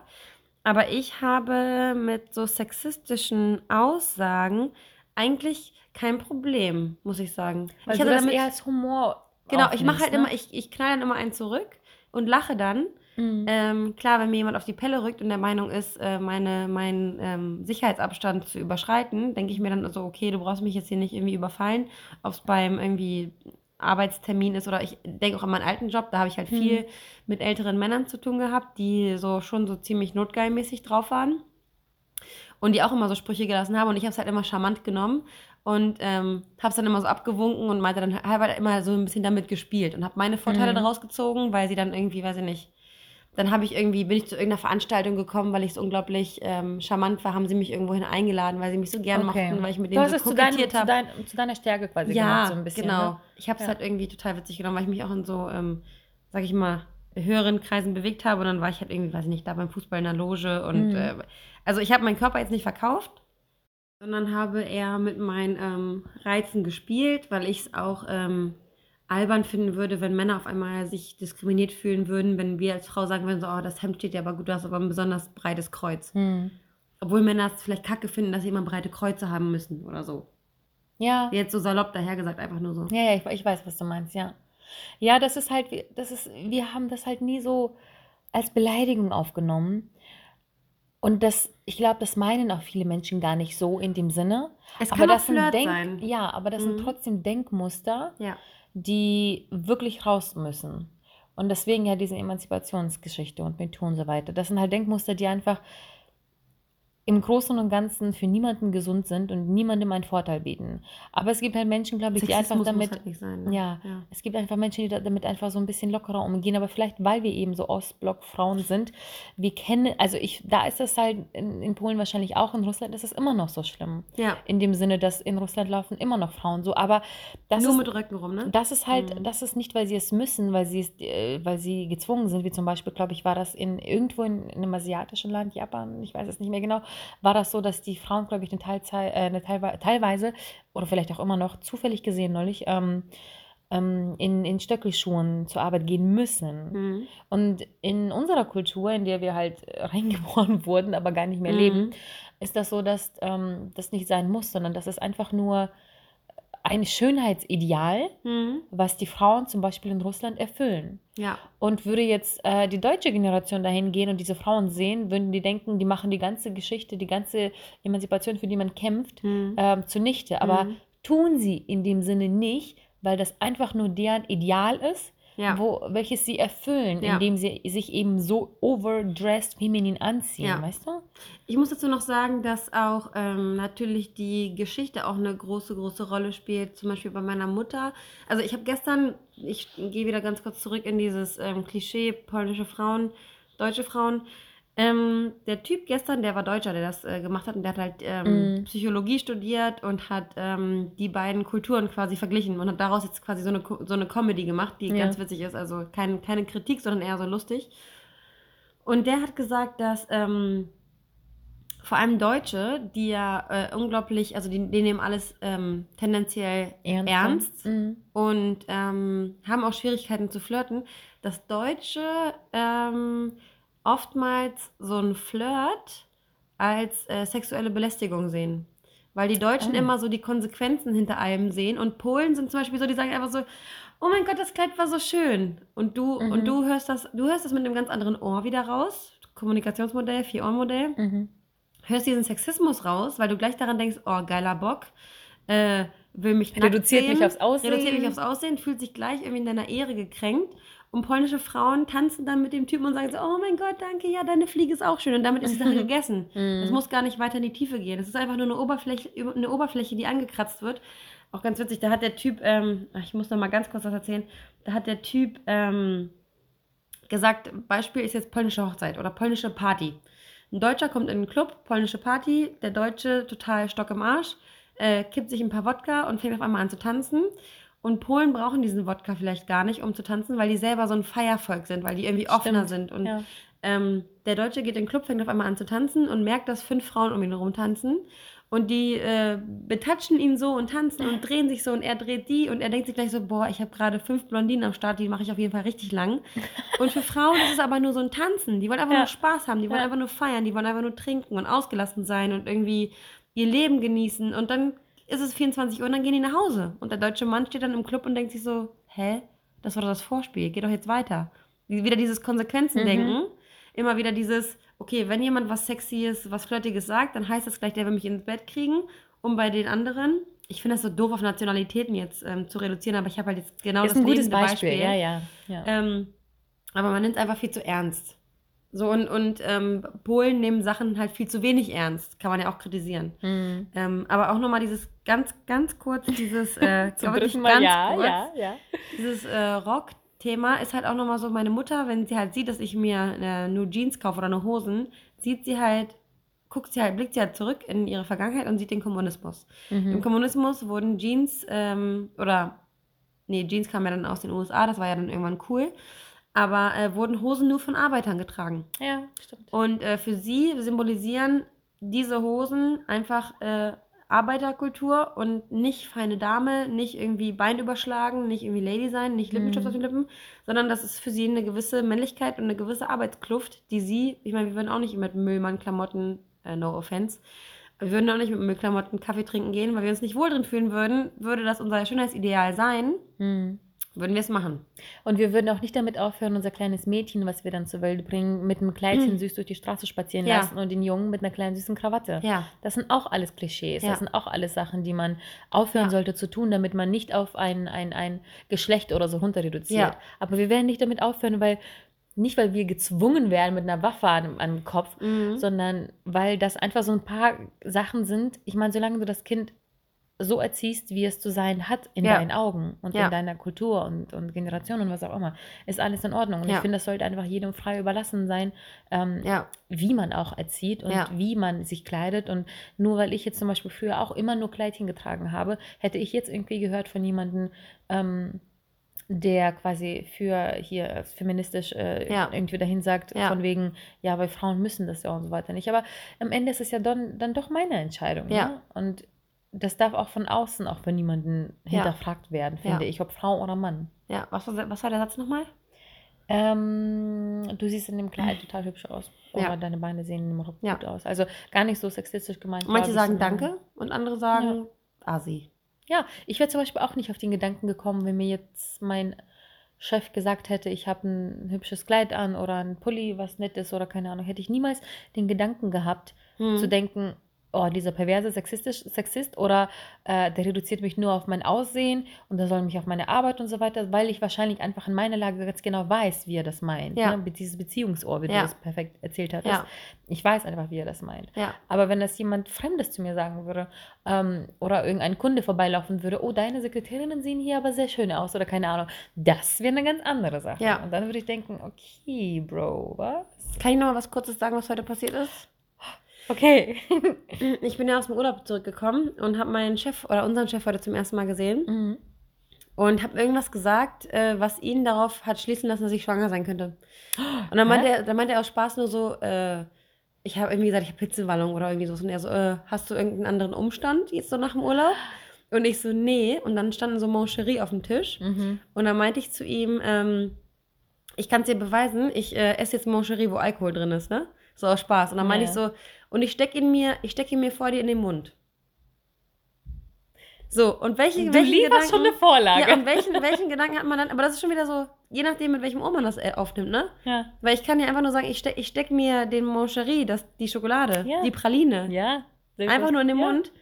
Aber ich habe mit so sexistischen Aussagen eigentlich kein Problem, muss ich sagen. Weil ich du hatte das damit, eher als Humor genau, ich mache halt ne? immer, ich, ich knall dann immer einen zurück und lache dann. Mhm. Ähm, klar, wenn mir jemand auf die Pelle rückt und der Meinung ist, äh, meine, meinen ähm, Sicherheitsabstand zu überschreiten, denke ich mir dann so, okay, du brauchst mich jetzt hier nicht irgendwie überfallen, ob es beim irgendwie Arbeitstermin ist oder ich denke auch an meinen alten Job, da habe ich halt Mhm. viel mit älteren Männern zu tun gehabt, die so schon so ziemlich notgeilmäßig drauf waren und die auch immer so Sprüche gelassen haben und ich habe es halt immer charmant genommen und ähm, habe es dann immer so abgewunken und meinte dann, halt immer so ein bisschen damit gespielt und habe meine Vorteile Mhm. daraus gezogen, weil sie dann irgendwie, weiß ich nicht, dann habe ich irgendwie, bin ich zu irgendeiner Veranstaltung gekommen, weil ich so unglaublich ähm, charmant war, haben sie mich irgendwohin eingeladen, weil sie mich so gern Okay. mochten, weil ich mit denen so es zu, kokettiert zu, habe. dein, zu deiner Stärke quasi Ja, gemacht, so ein bisschen. genau. Ne? Ich habe es Ja. halt irgendwie total witzig genommen, weil ich mich auch in so, ähm, sag ich mal, höheren Kreisen bewegt habe und dann war ich halt irgendwie, weiß ich nicht, da beim Fußball in der Loge und Mhm. äh, also ich habe meinen Körper jetzt nicht verkauft, sondern habe eher mit meinen ähm, Reizen gespielt, weil ich es auch ähm, albern finden würde, wenn Männer auf einmal sich diskriminiert fühlen würden, wenn wir als Frau sagen würden, so, oh, das Hemd steht ja aber gut, du hast aber ein besonders breites Kreuz. Hm. Obwohl Männer es vielleicht kacke finden, dass sie immer breite Kreuze haben müssen oder so. Ja. Jetzt so salopp dahergesagt, einfach nur so. Ja, ja, ich, ich weiß, was du meinst, ja. Ja, das ist halt, das ist, wir haben das halt nie so als Beleidigung aufgenommen. Und das, ich glaube, das meinen auch viele Menschen gar nicht so in dem Sinne. Es aber kann auch das sind Flirt Denk, sein. Ja, aber das Mhm. sind trotzdem Denkmuster, Ja. Die wirklich raus müssen. Und deswegen ja diese Emanzipationsgeschichte und MeToo und so weiter. Das sind halt Denkmuster, die einfach im Großen und Ganzen für niemanden gesund sind und niemandem einen Vorteil bieten. Aber es gibt halt Menschen, glaube ich, die einfach Sexismus muss damit, halt nicht sein, ne? ja, Ja. es gibt einfach Menschen, die da- damit einfach so ein bisschen lockerer umgehen. Aber vielleicht, weil wir eben so Ostblock-Frauen sind, wir kennen, also ich, da ist das halt in, in Polen wahrscheinlich auch, in Russland ist es immer noch so schlimm. Ja. In dem Sinne, dass in Russland laufen immer noch Frauen so. Aber das Nur ist, mit Röcken rum, ne? das ist halt, Mhm. das ist nicht, weil sie es müssen, weil sie es, äh, weil sie gezwungen sind, wie zum Beispiel, glaube ich, war das in irgendwo in, in einem asiatischen Land, Japan, ich weiß es nicht mehr genau, war das so, dass die Frauen, glaube ich, eine Teilzei äh, eine teilwe teilweise oder vielleicht auch immer noch zufällig gesehen neulich ähm, ähm, in, in Stöckelschuhen zur Arbeit gehen müssen. Mhm. Und in unserer Kultur, in der wir halt [laughs] reingeboren wurden, aber gar nicht mehr Mhm. leben, ist das so, dass ähm, das nicht sein muss, sondern das ist einfach nur ein Schönheitsideal, Mhm. was die Frauen zum Beispiel in Russland erfüllen. Ja. Und würde jetzt äh, die deutsche Generation dahin gehen und diese Frauen sehen, würden die denken, die machen die ganze Geschichte, die ganze Emanzipation, für die man kämpft, Mhm. ähm, zunichte. Aber Mhm. tun sie in dem Sinne nicht, weil das einfach nur deren Ideal ist, Ja. wo, welches sie erfüllen, Ja. indem sie sich eben so overdressed feminin anziehen, Ja. weißt du? Ich muss dazu noch sagen, dass auch ähm, natürlich die Geschichte auch eine große, große Rolle spielt. Zum Beispiel bei meiner Mutter. Also ich habe gestern, ich gehe wieder ganz kurz zurück in dieses ähm, Klischee, polnische Frauen, deutsche Frauen. Ähm, der Typ gestern, der war Deutscher, der das äh, gemacht hat und der hat halt ähm, Mm. Psychologie studiert und hat ähm, die beiden Kulturen quasi verglichen und hat daraus jetzt quasi so eine, so eine Comedy gemacht, die Ja. ganz witzig ist. Also kein, keine Kritik, sondern eher so lustig. Und der hat gesagt, dass ähm, vor allem Deutsche, die ja äh, unglaublich, also die, die nehmen alles ähm, tendenziell Ernst. ernst, Mhm. und ähm, haben auch Schwierigkeiten zu flirten, dass Deutsche ähm, oftmals so ein Flirt als äh, sexuelle Belästigung sehen. Weil die Deutschen Oh. immer so die Konsequenzen hinter allem sehen und Polen sind zum Beispiel so, die sagen einfach so, oh mein Gott, das Kleid war so schön. Und du, Mhm. und du hörst das, du hörst das mit einem ganz anderen Ohr wieder raus. Kommunikationsmodell, Vier-Ohr-Modell Mhm. hörst diesen Sexismus raus, weil du gleich daran denkst, oh, geiler Bock, äh, will mich Reduziert sehen, mich aufs Aussehen. reduziert mich aufs Aussehen, fühlt sich gleich irgendwie in deiner Ehre gekränkt. Und polnische Frauen tanzen dann mit dem Typen und sagen so, oh mein Gott, danke, ja, deine Fliege ist auch schön. Und damit ist die Sache [laughs] gegessen. Mhm. Es muss gar nicht weiter in die Tiefe gehen. Es ist einfach nur eine Oberfläche, eine Oberfläche, die angekratzt wird. Auch ganz witzig, da hat der Typ, ähm, ich muss noch mal ganz kurz was erzählen, da hat der Typ ähm, gesagt, Beispiel ist jetzt polnische Hochzeit oder polnische Party. Ein Deutscher kommt in den Club, polnische Party, der Deutsche total Stock im Arsch, äh, kippt sich ein paar Wodka und fängt auf einmal an zu tanzen. Und Polen brauchen diesen Wodka vielleicht gar nicht, um zu tanzen, weil die selber so ein Feiervolk sind, weil die irgendwie offener Stimmt, sind. Und ja. ähm, der Deutsche geht in den Club, fängt auf einmal an zu tanzen und merkt, dass fünf Frauen um ihn herum tanzen. Und die äh, betatschen ihn so und tanzen und drehen sich so und er dreht die und er denkt sich gleich so, boah, ich habe gerade fünf Blondinen am Start, die mache ich auf jeden Fall richtig lang. Und für Frauen ist es aber nur so ein Tanzen. Die wollen einfach Ja. nur Spaß haben, die wollen Ja. einfach nur feiern, die wollen einfach nur trinken und ausgelassen sein und irgendwie ihr Leben genießen. Und dann ist es 24 Uhr und dann gehen die nach Hause. Und der deutsche Mann steht dann im Club und denkt sich so, hä, das war doch das Vorspiel, geh doch jetzt weiter. Wieder dieses Konsequenzen-Denken. Immer wieder dieses, okay, wenn jemand was Sexyes, was Flirtiges sagt, dann heißt das gleich, der will mich ins Bett kriegen. Und bei den anderen, ich finde das so doof auf Nationalitäten jetzt ähm, zu reduzieren, aber ich habe halt jetzt genau ist das ein gutes lebende Beispiel. Ja, ja. ja. ähm, aber man nimmt es einfach viel zu ernst. So und, und ähm, Polen nehmen Sachen halt viel zu wenig ernst. Kann man ja auch kritisieren. Mhm. Ähm, aber auch nochmal dieses ganz, ganz kurz, dieses, äh, [laughs] Zum dritten Mal, ganz ja, kurz, ja, ja. dieses äh, Rock-Thema ist halt auch nochmal so, meine Mutter, wenn sie halt sieht, dass ich mir äh, nur Jeans kaufe oder nur Hosen, sieht sie halt, guckt sie halt, blickt sie halt zurück in ihre Vergangenheit und sieht den Kommunismus. Im Mhm. Kommunismus wurden Jeans ähm, oder nee, Jeans kamen ja dann aus den USA, das war ja dann irgendwann cool, aber äh, wurden Hosen nur von Arbeitern getragen. Ja, stimmt. Und äh, für sie symbolisieren diese Hosen einfach äh, Arbeiterkultur und nicht feine Dame, nicht irgendwie Bein überschlagen, nicht irgendwie Lady sein, nicht Lippenstift Mhm. auf den Lippen, sondern das ist für sie eine gewisse Männlichkeit und eine gewisse Arbeitskluft, die sie, ich meine, wir würden auch nicht mit Müllmann-Klamotten, äh, no offense, wir würden auch nicht mit Müllklamotten Kaffee trinken gehen, weil wir uns nicht wohl drin fühlen würden, würde das unser Schönheitsideal sein, Mhm. Würden wir es machen. Und wir würden auch nicht damit aufhören, unser kleines Mädchen, was wir dann zur Welt bringen, mit einem Kleidchen süß durch die Straße spazieren Mhm. Ja. lassen und den Jungen mit einer kleinen süßen Krawatte. Ja. Das sind auch alles Klischees. Ja. Das sind auch alles Sachen, die man aufhören sollte zu tun, damit man nicht auf ein, ein, ein Geschlecht oder so runter reduziert. Ja. Aber wir werden nicht damit aufhören, weil nicht, weil wir gezwungen werden mit einer Waffe an, an dem Kopf, Mhm. sondern weil das einfach so ein paar Sachen sind. Ich meine, solange du das Kind so erziehst, wie es zu sein hat in Ja. deinen Augen und Ja. in deiner Kultur und, und Generation und was auch immer, ist alles in Ordnung. Und Ja. ich finde, das sollte einfach jedem frei überlassen sein, ähm, wie man auch erzieht und wie man sich kleidet. Und nur weil ich jetzt zum Beispiel früher auch immer nur Kleidchen getragen habe, hätte ich jetzt irgendwie gehört von jemandem, ähm, der quasi für hier feministisch äh, Ja. irgendwie dahin sagt, Ja. von wegen, ja, weil Frauen müssen das ja und so weiter nicht. Aber am Ende ist es ja dann, dann doch meine Entscheidung. Ja. Ne? Und das darf auch von außen auch von niemandem Ja. hinterfragt werden, finde Ja. ich, ob Frau oder Mann. ja. Was, war- was war der Satz nochmal? Ähm, du siehst in dem Kleid total hübsch aus. Oder Ja. deine Beine sehen dem Rock Ja. gut aus. Also gar nicht so sexistisch gemeint. Manche sagen Danke und andere sagen Asi. Ja, ich wäre zum Beispiel auch nicht auf den Gedanken gekommen, wenn mir jetzt mein Chef gesagt hätte, ich habe ein hübsches Kleid an oder ein Pulli, was nett ist oder keine Ahnung, hätte ich niemals den Gedanken gehabt, Hm. zu denken, oh, dieser perverse Sexistisch, Sexist oder äh, der reduziert mich nur auf mein Aussehen und der soll mich auf meine Arbeit und so weiter, weil ich wahrscheinlich einfach in meiner Lage ganz genau weiß, wie er das meint. Ja. Ne? Mit Dieses Beziehungsohr, wie Ja. du das perfekt erzählt hattest. Ja. Ich weiß einfach, wie er das meint. Ja, Aber wenn das jemand Fremdes zu mir sagen würde ähm, oder irgendein Kunde vorbeilaufen würde, oh, deine Sekretärinnen sehen hier aber sehr schön aus oder keine Ahnung, das wäre eine ganz andere Sache. Ja. Und dann würde ich denken, okay, Bro, was? kann ich noch mal was Kurzes sagen, was heute passiert ist? Okay. [laughs] Ich bin ja aus dem Urlaub zurückgekommen und habe meinen Chef oder unseren Chef heute zum ersten Mal gesehen mhm. und habe irgendwas gesagt, äh, was ihn darauf hat schließen lassen, dass ich schwanger sein könnte. [gasps] Und dann meinte, Hä? er, dann meinte er aus Spaß nur so, äh, ich habe irgendwie gesagt, ich habe Hitzewallung oder irgendwie so. Und er so, äh, hast du irgendeinen anderen Umstand jetzt so nach dem Urlaub? [gasps] Und ich so, nee. Und dann standen so Moncherie auf dem Tisch. Mhm. Und dann meinte ich zu ihm, ähm, ich kann es dir beweisen, ich äh, esse jetzt Moncherie, wo Alkohol drin ist, ne? So aus Spaß. Und dann meinte Ja. ich so, und ich stecke ihn mir, ich stecke ihn mir vor dir in den Mund. So, und welche, Du welchen lieferst schon eine Vorlage. ja, und welchen, welchen Gedanken hat man dann? Aber das ist schon wieder so, je nachdem, mit welchem Ohr man das äh, aufnimmt, ne? ja. Weil ich kann ja einfach nur sagen, ich stecke ich steck mir den Moncherie, das, die Schokolade, Ja. die Praline, ja. einfach nur in den ja. Mund.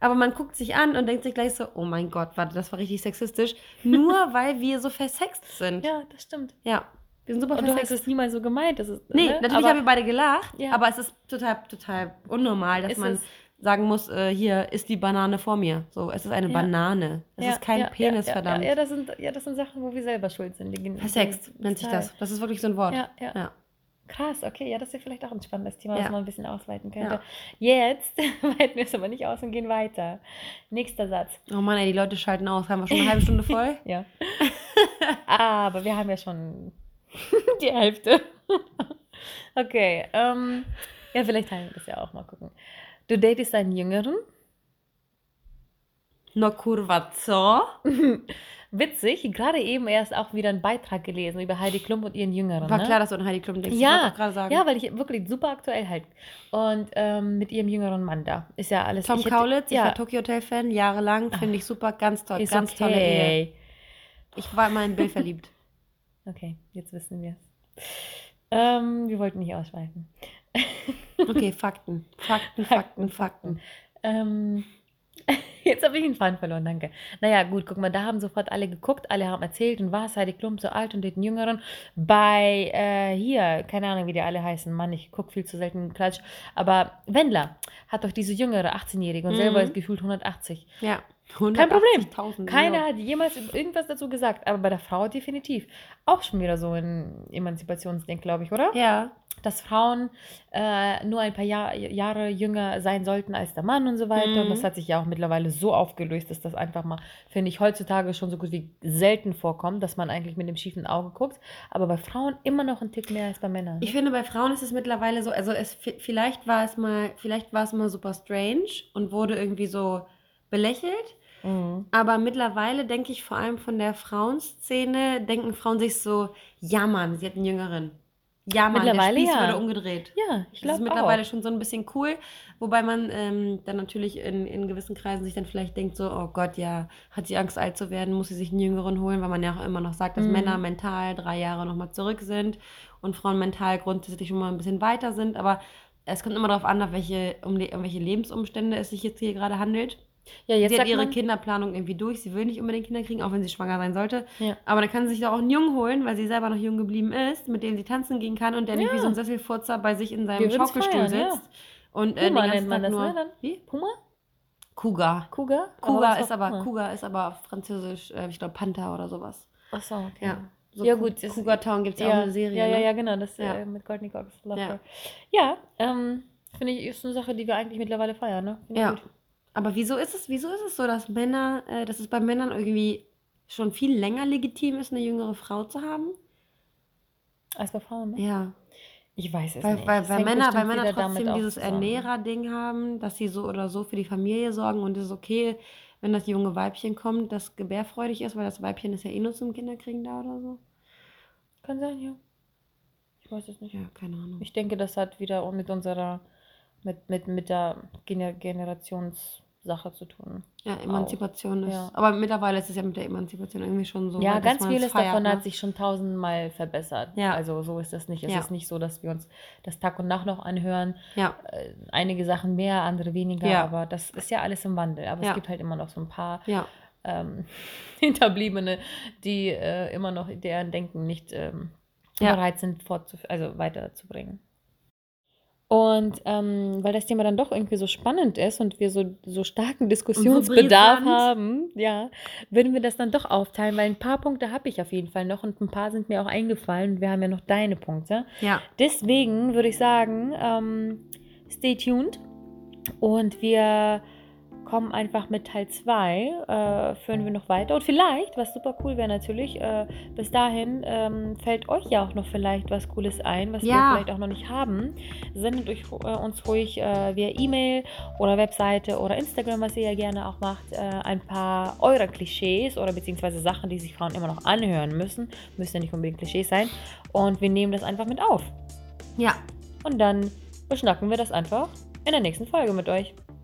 Aber man guckt sich an und denkt sich gleich so, oh mein Gott, warte, das war richtig sexistisch. Nur [laughs] weil wir so versext sind. Ja, das stimmt. Ja, wir sind super Und du hast es niemals so gemeint. Das ist, Nee, ne? natürlich Aber- haben wir beide gelacht, Ja. aber es ist total, total unnormal, dass Ist man es. sagen muss, äh, hier ist die Banane vor mir. So, es ist eine Ja. Banane. Es Ja, ist kein ja, Penis, verdammt. Ja, das sind, ja, das sind Sachen, wo wir selber schuld sind. Versext nennt sich das. Das ist wirklich so ein Wort. Ja, ja. Ja. Krass, okay, ja, das ist vielleicht auch ein spannendes Thema, Ja. was man ein bisschen ausweiten könnte. Ja. Jetzt [laughs] weiten wir es aber nicht aus und gehen weiter. Nächster Satz. Oh Mann, ey, die Leute schalten aus. Haben wir schon eine halbe Stunde voll? [laughs] Ja. aber wir haben ja schon [laughs] die Hälfte. [laughs] okay, ähm, ja, vielleicht teilen wir das ja auch mal gucken. Du datest einen Jüngeren. No kurwa, co? [laughs] Witzig, gerade eben erst auch wieder einen Beitrag gelesen über Heidi Klum und ihren Jüngeren. War ne? klar, dass du an Heidi Klum denkst. Ja, ich. Ja, weil ich wirklich super aktuell halt. Und ähm, mit ihrem jüngeren Mann da. Ist ja alles. Tom ich hätte- Kaulitz, ich ja, war Tokyo Hotel Fan, jahrelang, finde ich super, ganz toll, ist ganz tolle Ehe. okay. Ich war immer in Bill verliebt. Okay, jetzt wissen wir es. Ähm, wir wollten nicht ausschweifen. [laughs] Okay, Fakten. Fakten, Fakten, Fakten. Ähm, [laughs] jetzt habe ich den Faden verloren, danke. Naja, gut, guck mal, da haben sofort alle geguckt, alle haben erzählt und was, Heidi Klum so alt und den Jüngeren. Bei, äh, hier, keine Ahnung, wie die alle heißen, Mann, ich gucke viel zu selten Klatsch, aber Wendler hat doch diese jüngere 18-Jährige und Mhm. selber ist gefühlt 180. Ja. Kein Problem. 180.000, Keiner ja. hat jemals irgendwas dazu gesagt, aber bei der Frau definitiv. Auch schon wieder so ein Emanzipationsding, glaube ich, oder? Ja, Dass Frauen äh, nur ein paar Jahr, Jahre jünger sein sollten als der Mann und so weiter. Mhm. Und das hat sich ja auch mittlerweile so aufgelöst, dass das einfach mal, finde ich, heutzutage schon so gut wie selten vorkommt, dass man eigentlich mit dem schiefen Auge guckt. Aber bei Frauen immer noch ein Tick mehr als bei Männern. Ich finde, bei Frauen ist es mittlerweile so, also es vielleicht war es mal, vielleicht war es mal super strange und wurde irgendwie so belächelt. Mhm. Aber mittlerweile denke ich vor allem von der Frauenszene, denken Frauen sich so, ja Mann, sie hat einen Jüngeren. Ja Mann, der Mittlerweile Spieß ja. wurde umgedreht. Ja, ich Das ist glaube mittlerweile auch. schon so ein bisschen cool, wobei man ähm, dann natürlich in, in gewissen Kreisen sich dann vielleicht denkt so, oh Gott, ja, hat sie Angst alt zu werden, muss sie sich einen Jüngeren holen, weil man ja auch immer noch sagt, dass Mhm. Männer mental drei Jahre nochmal zurück sind und Frauen mental grundsätzlich schon mal ein bisschen weiter sind, aber es kommt immer darauf an, auf welche, um, die, um welche Lebensumstände es sich jetzt hier gerade handelt. Ja, jetzt sie hat ihre man, Kinderplanung irgendwie durch. Sie will nicht unbedingt Kinder kriegen, auch wenn sie schwanger sein sollte. Ja. Aber dann kann sie sich doch auch einen Jungen holen, weil sie selber noch jung geblieben ist, mit dem sie tanzen gehen kann und der nicht Ja. wie so ein Sesselfurzer bei sich in seinem Schaukelstuhl feiern, ja. sitzt. Und äh, den Puma ganzen nennt man Tag das, nur. ne? Dann? Wie? Puma? Cougar? Cougar was ist aber, Puma? Cougar ist aber französisch, äh, ich glaube Panther oder sowas. Achso, okay. Ja. So Ja, gut, Cougar Town gibt es ja, Ja, auch eine Serie. ja, ja, ne? ja, genau, das Ja. Äh, mit Courtney Cox. Ja. Ja, ja ähm, finde ich, ist eine Sache, die wir eigentlich mittlerweile feiern, ne? Finde Ja. gut. Aber wieso ist es, wieso ist es so, dass Männer, äh, dass es bei Männern irgendwie schon viel länger legitim ist, eine jüngere Frau zu haben? Als bei Frauen, ne? Ja. Ich weiß es Weil, nicht. weil, weil Männer, weil Männer trotzdem dieses. Ernährer-Ding haben, dass sie so oder so für die Familie sorgen und es ist okay, wenn das junge Weibchen kommt, das gebärfreudig ist, weil das Weibchen ist ja eh nur zum Kinderkriegen da oder so. Kann sein, ja. Ich weiß es nicht. Ja, keine Ahnung. Ich denke, das hat wieder mit unserer, mit, mit, mit der Gener Generationssache zu tun. Ja, Emanzipation ist. Ja. Aber mittlerweile ist es ja mit der Emanzipation irgendwie schon so. ja, ganz vieles feiert, davon ne? hat sich schon tausendmal verbessert. Ja. Also so ist das nicht. Es Ja. ist nicht so, dass wir uns das Tag und Nacht noch anhören. Ja, Äh, einige Sachen mehr, andere weniger, Ja. aber das ist ja alles im Wandel. Aber es gibt halt immer noch so ein paar ja. ähm, [laughs] Hinterbliebene, die äh, immer noch deren Denken nicht ähm, bereit sind, also weiterzubringen. Und ähm, weil das Thema dann doch irgendwie so spannend ist und wir so, so starken Diskussionsbedarf brisant. haben, ja, würden wir das dann doch aufteilen, weil ein paar Punkte habe ich auf jeden Fall noch und ein paar sind mir auch eingefallen und wir haben ja noch deine Punkte. Ja. Deswegen würde ich sagen, ähm, stay tuned und wir kommen einfach mit Teil 2, äh, führen wir noch weiter. Und vielleicht, was super cool wäre natürlich, äh, bis dahin ähm, fällt euch ja auch noch vielleicht was Cooles ein, was wir Ja. vielleicht auch noch nicht haben. Sendet euch, äh, uns ruhig äh, via E-Mail oder Webseite oder Instagram, was ihr ja gerne auch macht, äh, ein paar eurer Klischees oder beziehungsweise Sachen, die sich Frauen immer noch anhören müssen. Müssen ja nicht unbedingt Klischees sein. Und wir nehmen das einfach mit auf. Ja. Und dann beschnacken wir das einfach in der nächsten Folge mit euch.